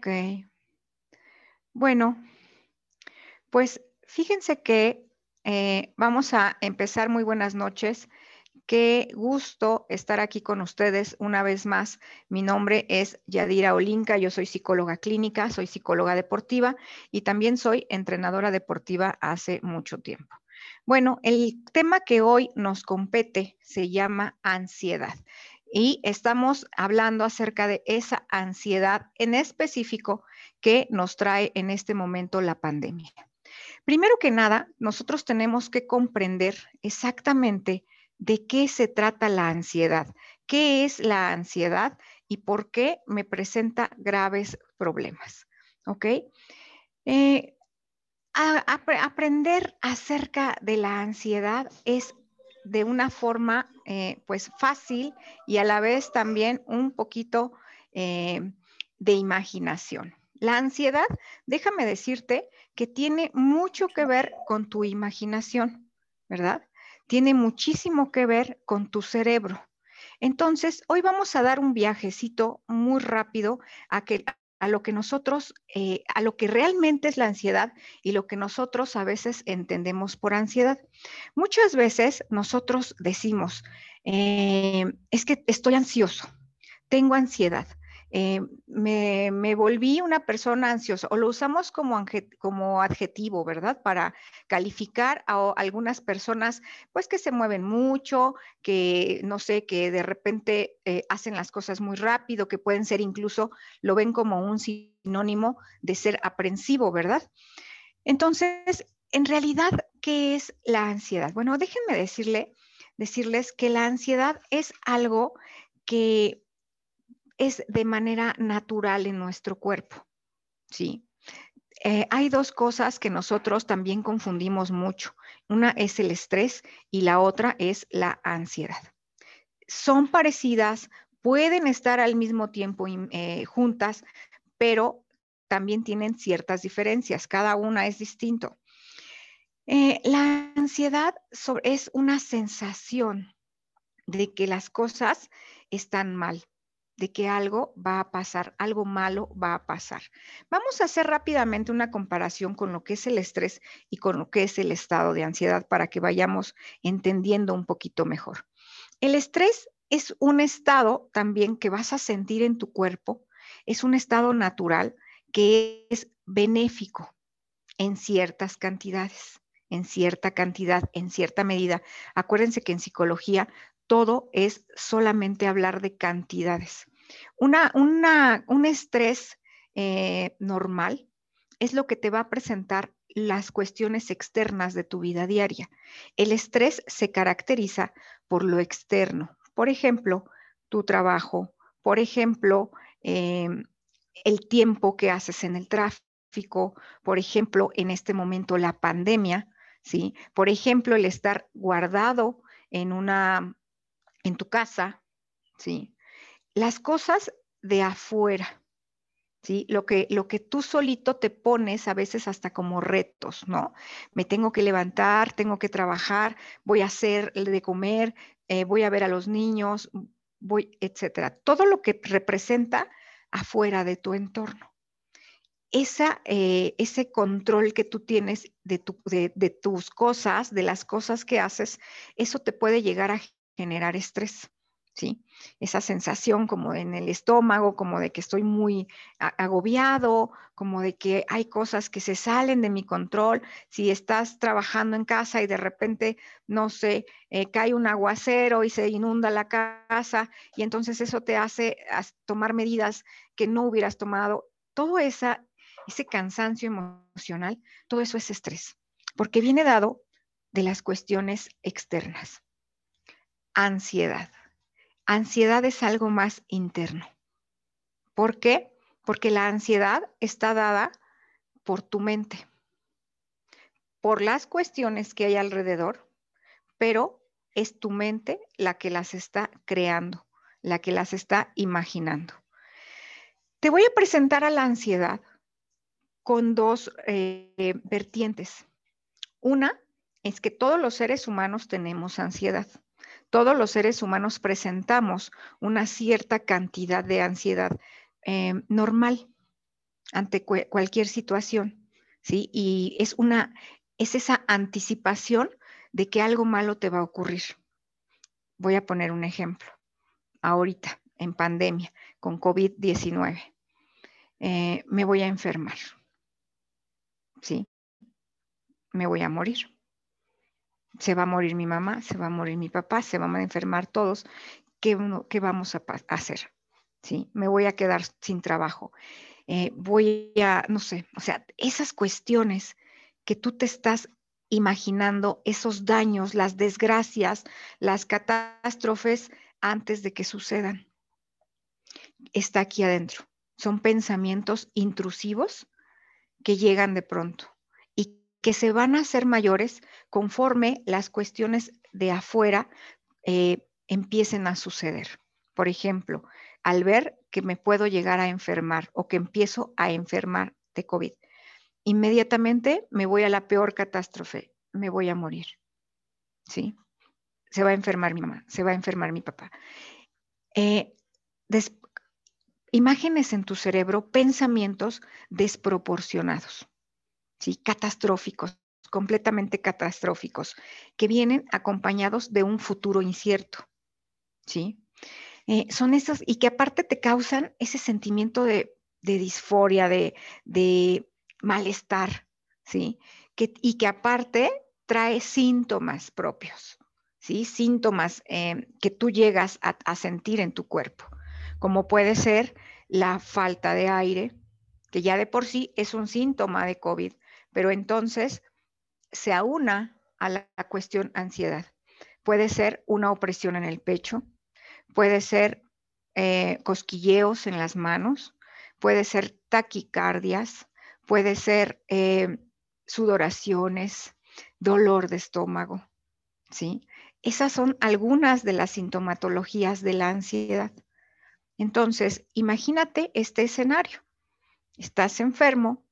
Ok. Bueno, pues fíjense que eh, vamos a empezar. Muy buenas noches. Qué gusto estar aquí con ustedes una vez más. Mi nombre es Yadira Olinka, yo soy psicóloga clínica, soy psicóloga deportiva y también soy entrenadora deportiva hace mucho tiempo. Bueno, el tema que hoy nos compete se llama ansiedad y estamos hablando acerca de esa ansiedad en específico que nos trae en este momento la pandemia. Primero que nada, nosotros tenemos que comprender exactamente de qué se trata la ansiedad, qué es la ansiedad y por qué me presenta graves problemas. ¿Ok? Eh, aprender acerca de la ansiedad es de una forma eh, pues fácil y a la vez también un poquito eh, de imaginación. La ansiedad, déjame decirte que tiene mucho que ver con tu imaginación, ¿verdad? Tiene muchísimo que ver con tu cerebro. Entonces, hoy vamos a dar un viajecito muy rápido a, que, a lo que nosotros, eh, a lo que realmente es la ansiedad y lo que nosotros a veces entendemos por ansiedad. Muchas veces nosotros decimos, eh, es que estoy ansioso, tengo ansiedad. Eh, me, volví una persona ansiosa o lo usamos como, como adjetivo, ¿verdad? Para calificar a, algunas personas, pues que se mueven mucho, que no sé, que de repente eh, hacen las cosas muy rápido, que pueden ser incluso, lo ven como un sinónimo de ser aprensivo, ¿verdad? Entonces, en realidad, ¿qué es la ansiedad? Bueno, déjenme decirle, decirles que la ansiedad es algo que es de manera natural en nuestro cuerpo, ¿sí? Eh, hay dos cosas que nosotros también confundimos mucho. Una es el estrés y la otra es la ansiedad. Son parecidas, pueden estar al mismo tiempo eh, juntas, pero también tienen ciertas diferencias. Cada una es distinto. Eh, la ansiedad es una sensación de que las cosas están mal, de que algo va a pasar, algo malo va a pasar. Vamos a hacer rápidamente una comparación con lo que es el estrés y con lo que es el estado de ansiedad para que vayamos entendiendo un poquito mejor. El estrés es un estado también que vas a sentir en tu cuerpo, es un estado natural que es benéfico en ciertas cantidades, en cierta cantidad, en cierta medida. Acuérdense que en psicología todo es solamente hablar de cantidades. Un estrés eh, normal es lo que te va a presentar las cuestiones externas de tu vida diaria. El estrés se caracteriza por lo externo. Por ejemplo, tu trabajo, por ejemplo, em, el tiempo que haces en el tráfico, por ejemplo, en este momento la pandemia, ¿sí? Por ejemplo, el estar guardado en una, en tu casa, ¿sí? las cosas de afuera, ¿sí? Lo que, lo que tú solito te pones a veces hasta como retos, ¿no? Me tengo que levantar, tengo que trabajar, voy a hacer de comer, eh, voy a ver a los niños, voy, etcétera. Todo lo que representa afuera de tu entorno. Esa, eh, ese control que tú tienes de, de tus cosas, de las cosas que haces, eso te puede llegar a generar estrés. ¿sí? Esa sensación como en el estómago, como de que estoy muy agobiado, como de que hay cosas que se salen de mi control. Si estás trabajando en casa y de repente, no sé, eh, cae un aguacero y se inunda la casa y entonces eso te hace tomar medidas que no hubieras tomado. Todo esa, ese cansancio emocional, todo eso es estrés, porque viene dado de las cuestiones externas. Ansiedad Ansiedad es algo más interno. ¿Por qué? Porque la ansiedad está dada por tu mente, por las cuestiones que hay alrededor, pero es tu mente la que las está creando, la que las está imaginando. Te voy a presentar a la ansiedad con dos eh, vertientes. Una es que todos los seres humanos tenemos ansiedad todos los seres humanos presentamos una cierta cantidad de ansiedad eh, normal, ante cualquier situación, ¿sí? Y es una, es esa anticipación de que algo malo te va a ocurrir. Voy a poner un ejemplo. Ahorita, en pandemia, con COVID-19, eh, me voy a enfermar, ¿sí? Me voy a morir. Se va a morir mi mamá, se va a morir mi papá, se van a enfermar todos. ¿Qué, qué vamos a hacer? Me voy a quedar sin trabajo. Eh, voy a, no sé, o sea, esas cuestiones que tú te estás imaginando, esos daños, las desgracias, las catástrofes antes de que sucedan. Está aquí adentro. Son pensamientos intrusivos que llegan de pronto que se van a hacer mayores conforme las cuestiones de afuera eh, empiecen a suceder. Por ejemplo, al ver que me puedo llegar a enfermar o que empiezo a enfermar de COVID. Inmediatamente me voy a la peor catástrofe, me voy a morir. ¿Sí? Se va a enfermar mi mamá, se va a enfermar mi papá. Eh, imágenes en tu cerebro, pensamientos desproporcionados, ¿sí? catastróficos, completamente catastróficos, que vienen acompañados de un futuro incierto. ¿sí? Eh, son esos y que aparte te causan ese sentimiento de, disforia, de, malestar, ¿sí? Que, y que aparte trae síntomas propios, ¿sí? Síntomas eh, que tú llegas a, sentir en tu cuerpo, como puede ser la falta de aire, que ya de por sí es un síntoma de COVID, pero entonces se aúna a la cuestión ansiedad. Puede ser una opresión en el pecho, puede ser eh, cosquilleos en las manos, puede ser taquicardias, puede ser eh, sudoraciones, dolor de estómago, ¿sí? Esas son algunas de las sintomatologías de la ansiedad. Entonces, imagínate este escenario. Estás enfermo,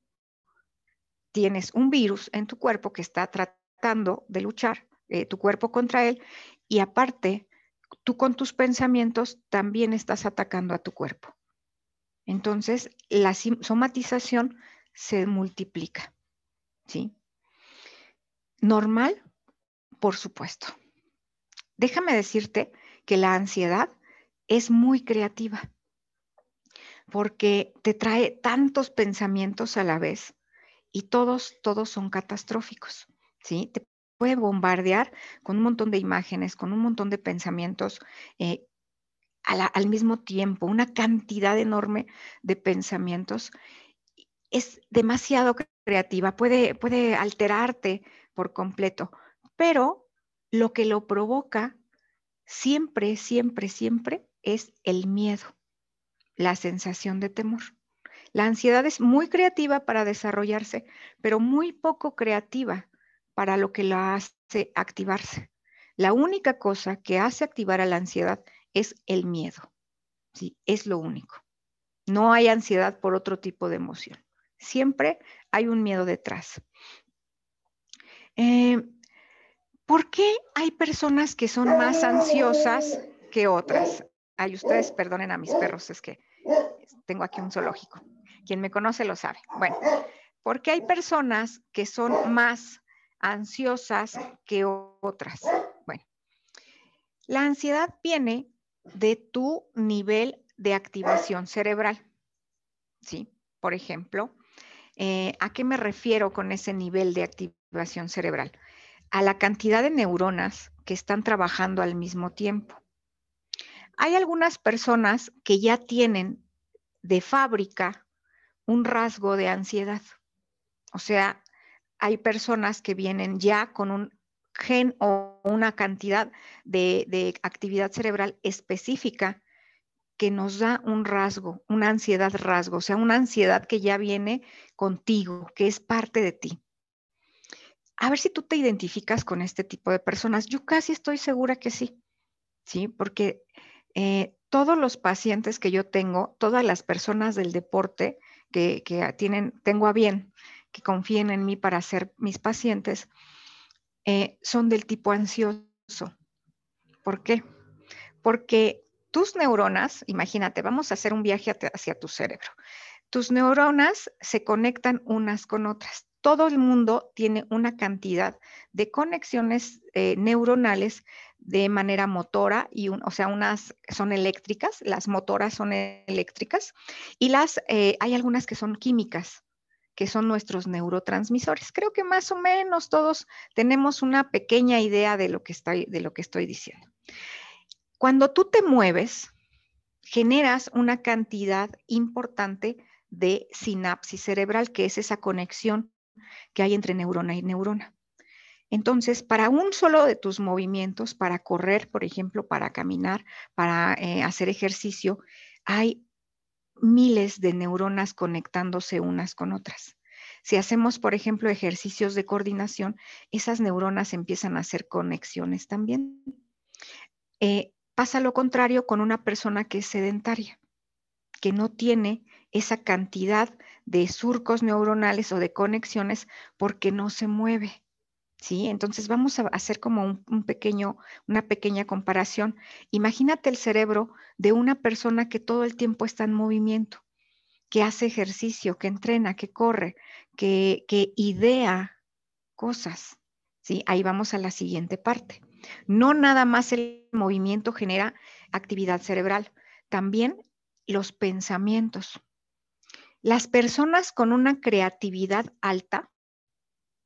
tienes un virus en tu cuerpo que está tratando de luchar eh, tu cuerpo contra él y aparte tú con tus pensamientos también estás atacando a tu cuerpo. Entonces, la somatización se multiplica. ¿Sí? Normal, por supuesto. Déjame decirte que la ansiedad es muy creativa porque te trae tantos pensamientos a la vez y todos, todos son catastróficos. ¿sí? Te puede bombardear con un montón de imágenes, con un montón de pensamientos eh, al mismo tiempo, una cantidad enorme de pensamientos. Es demasiado creativa, puede, puede alterarte por completo, pero lo que lo provoca siempre, siempre, siempre es el miedo, la sensación de temor. La ansiedad es muy creativa para desarrollarse, pero muy poco creativa para lo que la hace activarse. La única cosa que hace activar a la ansiedad es el miedo. ¿sí? Es lo único. No hay ansiedad por otro tipo de emoción. Siempre hay un miedo detrás. Eh, ¿Por qué hay personas que son más ansiosas que otras? Ay, ustedes perdonen a mis perros, es que tengo aquí un zoológico. Quien me conoce lo sabe. Bueno, ¿por qué hay personas que son más ansiosas que otras. Bueno, la ansiedad viene de tu nivel de activación cerebral. ¿Sí? Por ejemplo, eh, ¿a qué me refiero con ese nivel de activación cerebral? A la cantidad de neuronas que están trabajando al mismo tiempo. Hay algunas personas que ya tienen de fábrica un rasgo de ansiedad. O sea, hay personas que vienen ya con un gen o una cantidad de, actividad cerebral específica que nos da un rasgo, una ansiedad rasgo, o sea, una ansiedad que ya viene contigo, que es parte de ti. A ver si tú te identificas con este tipo de personas. Yo casi estoy segura que sí, ¿sí? Porque eh, todos los pacientes que yo tengo, todas las personas del deporte que, tienen, tengo a bien que confíen en mí para ser mis pacientes, eh, son del tipo ansioso. ¿Por qué? Porque tus neuronas, imagínate, vamos a hacer un viaje hacia tu cerebro. tus neuronas se conectan unas con otras. Todo el mundo tiene una cantidad de conexiones eh, neuronales de manera motora, y o sea, unas son eléctricas, las motoras son eléctricas, y las, eh, hay algunas que son químicas, que son nuestros neurotransmisores. Creo que más o menos todos tenemos una pequeña idea de lo que estoy, de lo que estoy diciendo. Cuando tú te mueves, generas una cantidad importante de sinapsis cerebral, que es esa conexión que hay entre neurona y neurona. Entonces, para un solo de tus movimientos, para correr, por ejemplo, para caminar, para eh, hacer ejercicio, hay miles de neuronas conectándose unas con otras. Si hacemos, por ejemplo, ejercicios de coordinación, esas neuronas empiezan a hacer conexiones también. Eh, pasa lo contrario con una persona que es sedentaria, que no tiene esa cantidad de surcos neuronales o de conexiones porque no se mueve. ¿Sí? Entonces vamos a hacer como un, pequeño, una pequeña comparación. Imagínate el cerebro de una persona que todo el tiempo está en movimiento, que hace ejercicio, que entrena, que corre, que, que idea cosas. ¿Sí? Ahí vamos a la siguiente parte. No nada más el movimiento genera actividad cerebral, también los pensamientos. Las personas con una creatividad alta,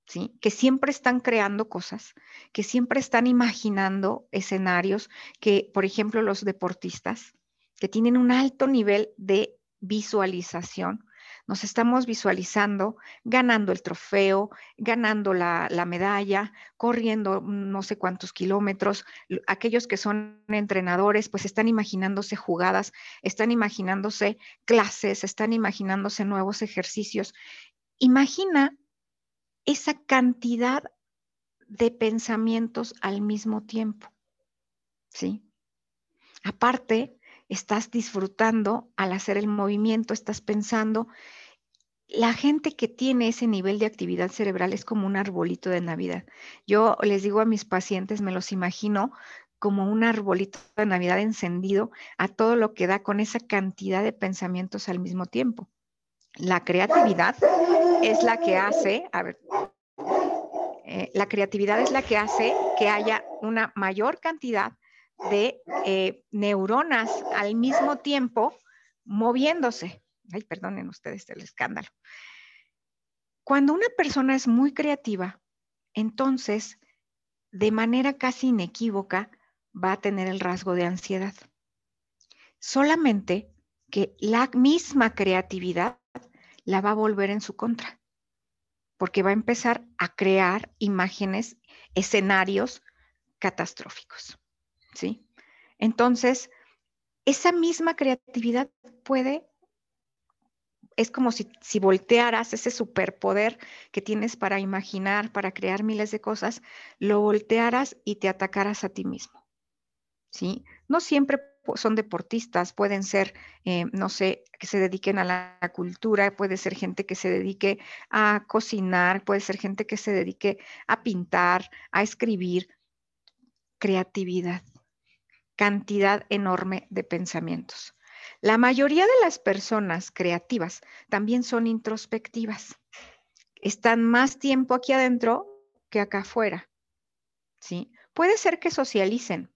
¿sí? que siempre están creando cosas, que siempre están imaginando escenarios, que por ejemplo los deportistas, que tienen un alto nivel de visualización, nos estamos visualizando ganando el trofeo, ganando la, medalla, corriendo no sé cuántos kilómetros. Aquellos que son entrenadores, pues están imaginándose jugadas, están imaginándose clases, están imaginándose nuevos ejercicios. Imagina esa cantidad de pensamientos al mismo tiempo. ¿Sí? Aparte, estás disfrutando al hacer el movimiento, estás pensando. La gente que tiene ese nivel de actividad cerebral es como un arbolito de Navidad. Yo les digo a mis pacientes, me los imagino como un arbolito de Navidad encendido a todo lo que da con esa cantidad de pensamientos al mismo tiempo. La creatividad es la que hace, a ver, eh, la creatividad es la que hace que haya una mayor cantidad de eh, neuronas al mismo tiempo moviéndose. Ay, perdonen ustedes el escándalo. Cuando una persona es muy creativa, entonces, de manera casi inequívoca, va a tener el rasgo de ansiedad. Solamente que la misma creatividad la va a volver en su contra, porque va a empezar a crear imágenes, escenarios catastróficos. ¿Sí? Entonces, esa misma creatividad puede, es como si, si voltearas ese superpoder que tienes para imaginar, para crear miles de cosas, lo voltearas y te atacaras a ti mismo, ¿sí? No siempre son deportistas, pueden ser, eh, no sé, que se dediquen a la cultura, puede ser gente que se dedique a cocinar, puede ser gente que se dedique a pintar, a escribir. Creatividad cantidad enorme de pensamientos. La mayoría de las personas creativas también son introspectivas. Están más tiempo aquí adentro que acá afuera. ¿Sí? Puede ser que socialicen.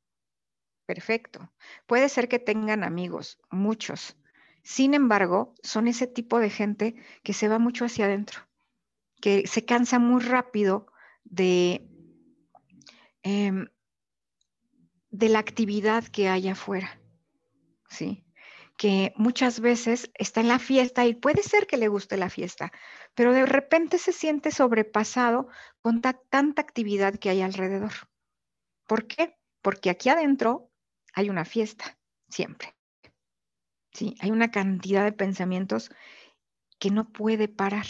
Perfecto. Puede ser que tengan amigos, muchos. Sin embargo, son ese tipo de gente que se va mucho hacia adentro, que se cansa muy rápido de em, de la actividad que hay afuera, ¿sí? Que muchas veces está en la fiesta y puede ser que le guste la fiesta, pero de repente se siente sobrepasado con tanta actividad que hay alrededor. ¿Por qué? Porque aquí adentro hay una fiesta, siempre. Sí, hay una cantidad de pensamientos que no puede parar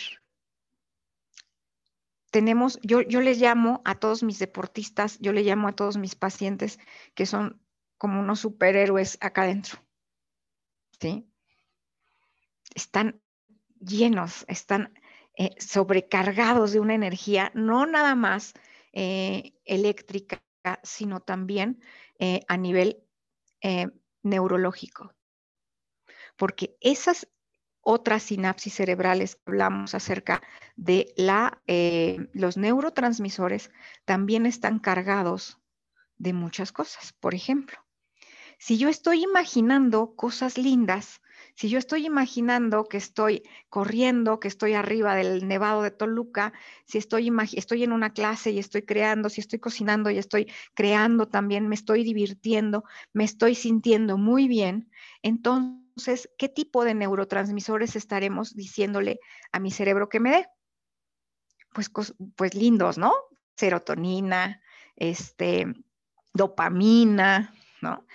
tenemos, yo, yo les llamo a todos mis deportistas, yo le llamo a todos mis pacientes que son como unos superhéroes acá adentro. ¿Sí? Están llenos, están eh, sobrecargados de una energía, no nada más eh, eléctrica, sino también eh, a nivel neurológico. Porque esas otras sinapsis cerebrales, hablamos acerca de la, eh, los neurotransmisores, también están cargados de muchas cosas. Por ejemplo, si yo estoy imaginando cosas lindas, si yo estoy imaginando que estoy corriendo, que estoy arriba del nevado de Toluca, si estoy, estoy en una clase y estoy creando, si estoy cocinando y estoy creando también, me estoy divirtiendo, me estoy sintiendo muy bien, entonces, ¿qué tipo de neurotransmisores estaremos diciéndole a mi cerebro que me dé? Pues, pues lindos, ¿no? Serotonina, este, dopamina, ¿no?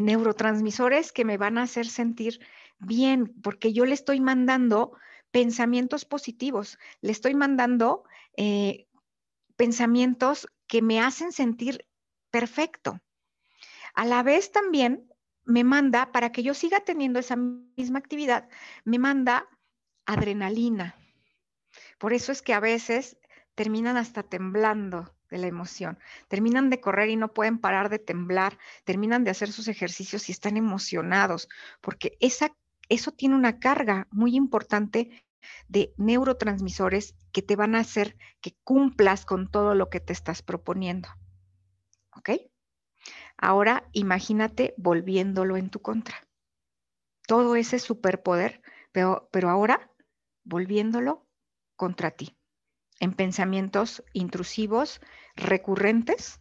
Neurotransmisores que me van a hacer sentir bien, porque yo le estoy mandando pensamientos positivos, le estoy mandando eh, pensamientos que me hacen sentir perfecto. A la vez también me manda, para que yo siga teniendo esa misma actividad, me manda adrenalina. Por eso es que a veces terminan hasta temblando de la emoción, terminan de correr y no pueden parar de temblar, terminan de hacer sus ejercicios y están emocionados, porque esa eso tiene una carga muy importante de neurotransmisores que te van a hacer que cumplas con todo lo que te estás proponiendo. ¿Ok? Ahora imagínate volviéndolo en tu contra. Todo ese superpoder, pero, pero ahora volviéndolo contra ti, en pensamientos intrusivos, recurrentes,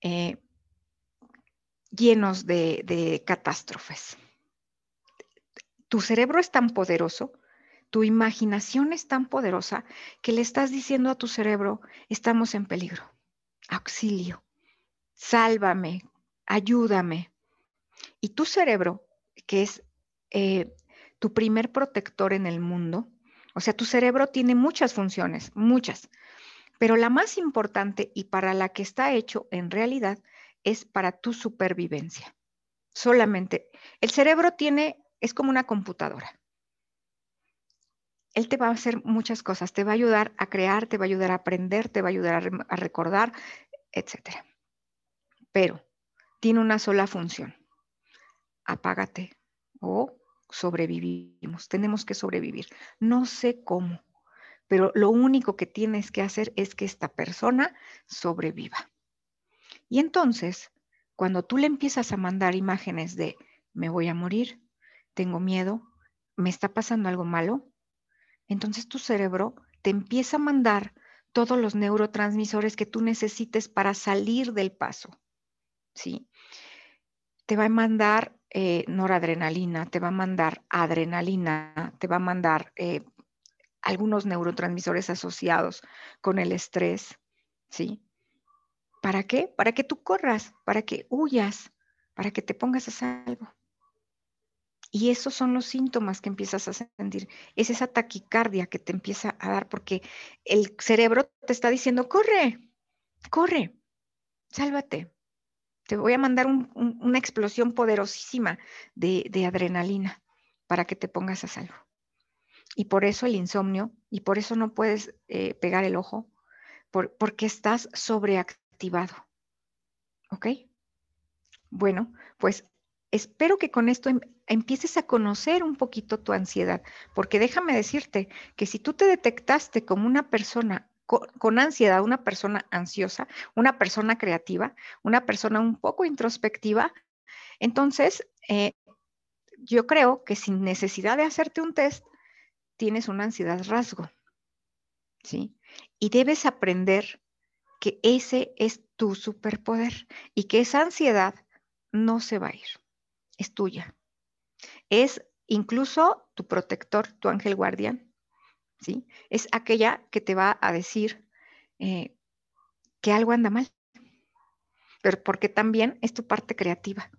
eh, llenos de catástrofes. Tu cerebro es tan poderoso, tu imaginación es tan poderosa que le estás diciendo a tu cerebro, estamos en peligro, auxilio, sálvame, ayúdame. Y tu cerebro, que es eh, tu primer protector en el mundo, o sea, tu cerebro tiene muchas funciones, muchas, pero la más importante y para la que está hecho en realidad es para tu supervivencia. Solamente, el cerebro tiene es como una computadora. Él te va a hacer muchas cosas, te va a ayudar a crear, te va a ayudar a aprender, te va a ayudar a, recordar, etc. Pero tiene una sola función. Apágate o sobrevivimos. Tenemos que sobrevivir. No sé cómo, pero lo único que tienes que hacer es que esta persona sobreviva. Y entonces, cuando tú le empiezas a mandar imágenes de me voy a morir, tengo miedo, me está pasando algo malo, entonces tu cerebro te empieza a mandar todos los neurotransmisores que tú necesites para salir del paso, ¿sí? Te va a mandar eh, noradrenalina, te va a mandar adrenalina, te va a mandar eh, algunos neurotransmisores asociados con el estrés, ¿sí? ¿Para qué? Para que tú corras, para que huyas, para que te pongas a salvo. Y esos son los síntomas que empiezas a sentir. Es esa taquicardia que te empieza a dar porque el cerebro te está diciendo, corre, corre, sálvate. Te voy a mandar una explosión poderosísima de, adrenalina para que te pongas a salvo. Y por eso el insomnio, y por eso no puedes eh, pegar el ojo, porque estás sobreactivado. ¿Ok? Bueno, pues espero que con esto em, empieces a conocer un poquito tu ansiedad, porque déjame decirte que si tú te detectaste como una persona con, ansiedad, una persona ansiosa, una persona creativa, una persona un poco introspectiva, entonces eh, yo creo que sin necesidad de hacerte un test, tienes una ansiedad rasgo. ¿Sí? Y debes aprender que ese es tu superpoder y que esa ansiedad no se va a ir, es tuya es incluso tu protector, tu ángel guardián, Es aquella que te va a decir eh, que algo anda mal, pero porque también es tu parte creativa.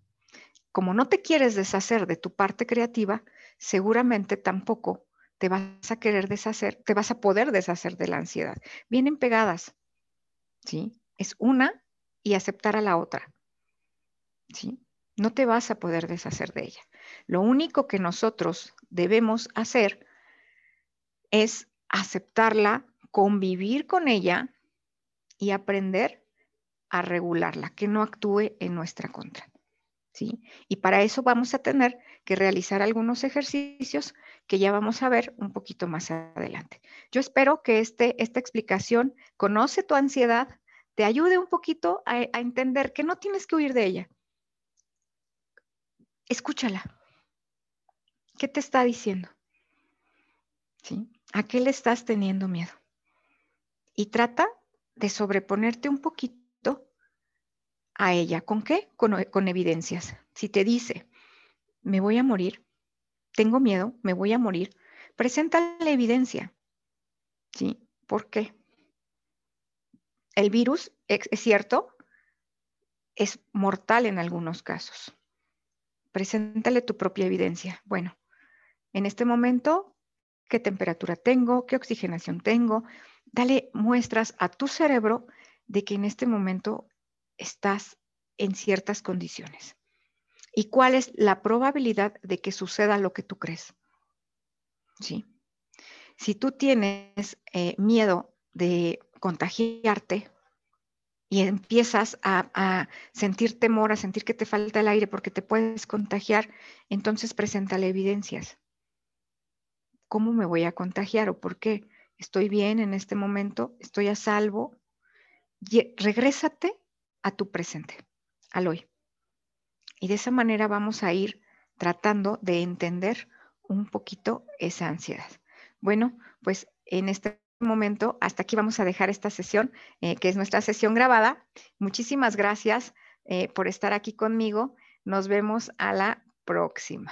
Como no te quieres deshacer de tu parte creativa, seguramente tampoco te vas a querer deshacer, te vas a poder deshacer de la ansiedad. Vienen pegadas, ¿sí? Es una y aceptar a la otra, ¿sí? No te vas a poder deshacer de ella. Lo único que nosotros debemos hacer es aceptarla, convivir con ella y aprender a regularla, que no actúe en nuestra contra. ¿sí? Y para eso vamos a tener que realizar algunos ejercicios que ya vamos a ver un poquito más adelante. Yo espero que este, esta explicación, conoce tu ansiedad, te ayude un poquito a, a entender que no tienes que huir de ella. Escúchala. ¿Qué te está diciendo? ¿Sí? ¿A qué le estás teniendo miedo? Y trata de sobreponerte un poquito a ella. ¿Con qué? Con, evidencias. Si te dice, me voy a morir, tengo miedo, me voy a morir, presenta la evidencia. ¿Sí? ¿Por qué? El virus, es cierto, es mortal en algunos casos. Preséntale tu propia evidencia. Bueno, en este momento, ¿qué temperatura tengo? ¿Qué oxigenación tengo? Dale muestras a tu cerebro de que en este momento estás en ciertas condiciones. ¿Y cuál es la probabilidad de que suceda lo que tú crees? ¿Sí? Si tú tienes eh, miedo de contagiarte y empiezas a, a, sentir temor, a sentir que te falta el aire porque te puedes contagiar, entonces preséntale evidencias. ¿Cómo me voy a contagiar o por qué? ¿Estoy bien en este momento? ¿Estoy a salvo? regrésate a tu presente, al hoy. Y de esa manera vamos a ir tratando de entender un poquito esa ansiedad. Bueno, pues en este momento, hasta aquí vamos a dejar esta sesión, eh, que es nuestra sesión grabada. Muchísimas gracias eh, por estar aquí conmigo. Nos vemos a la próxima.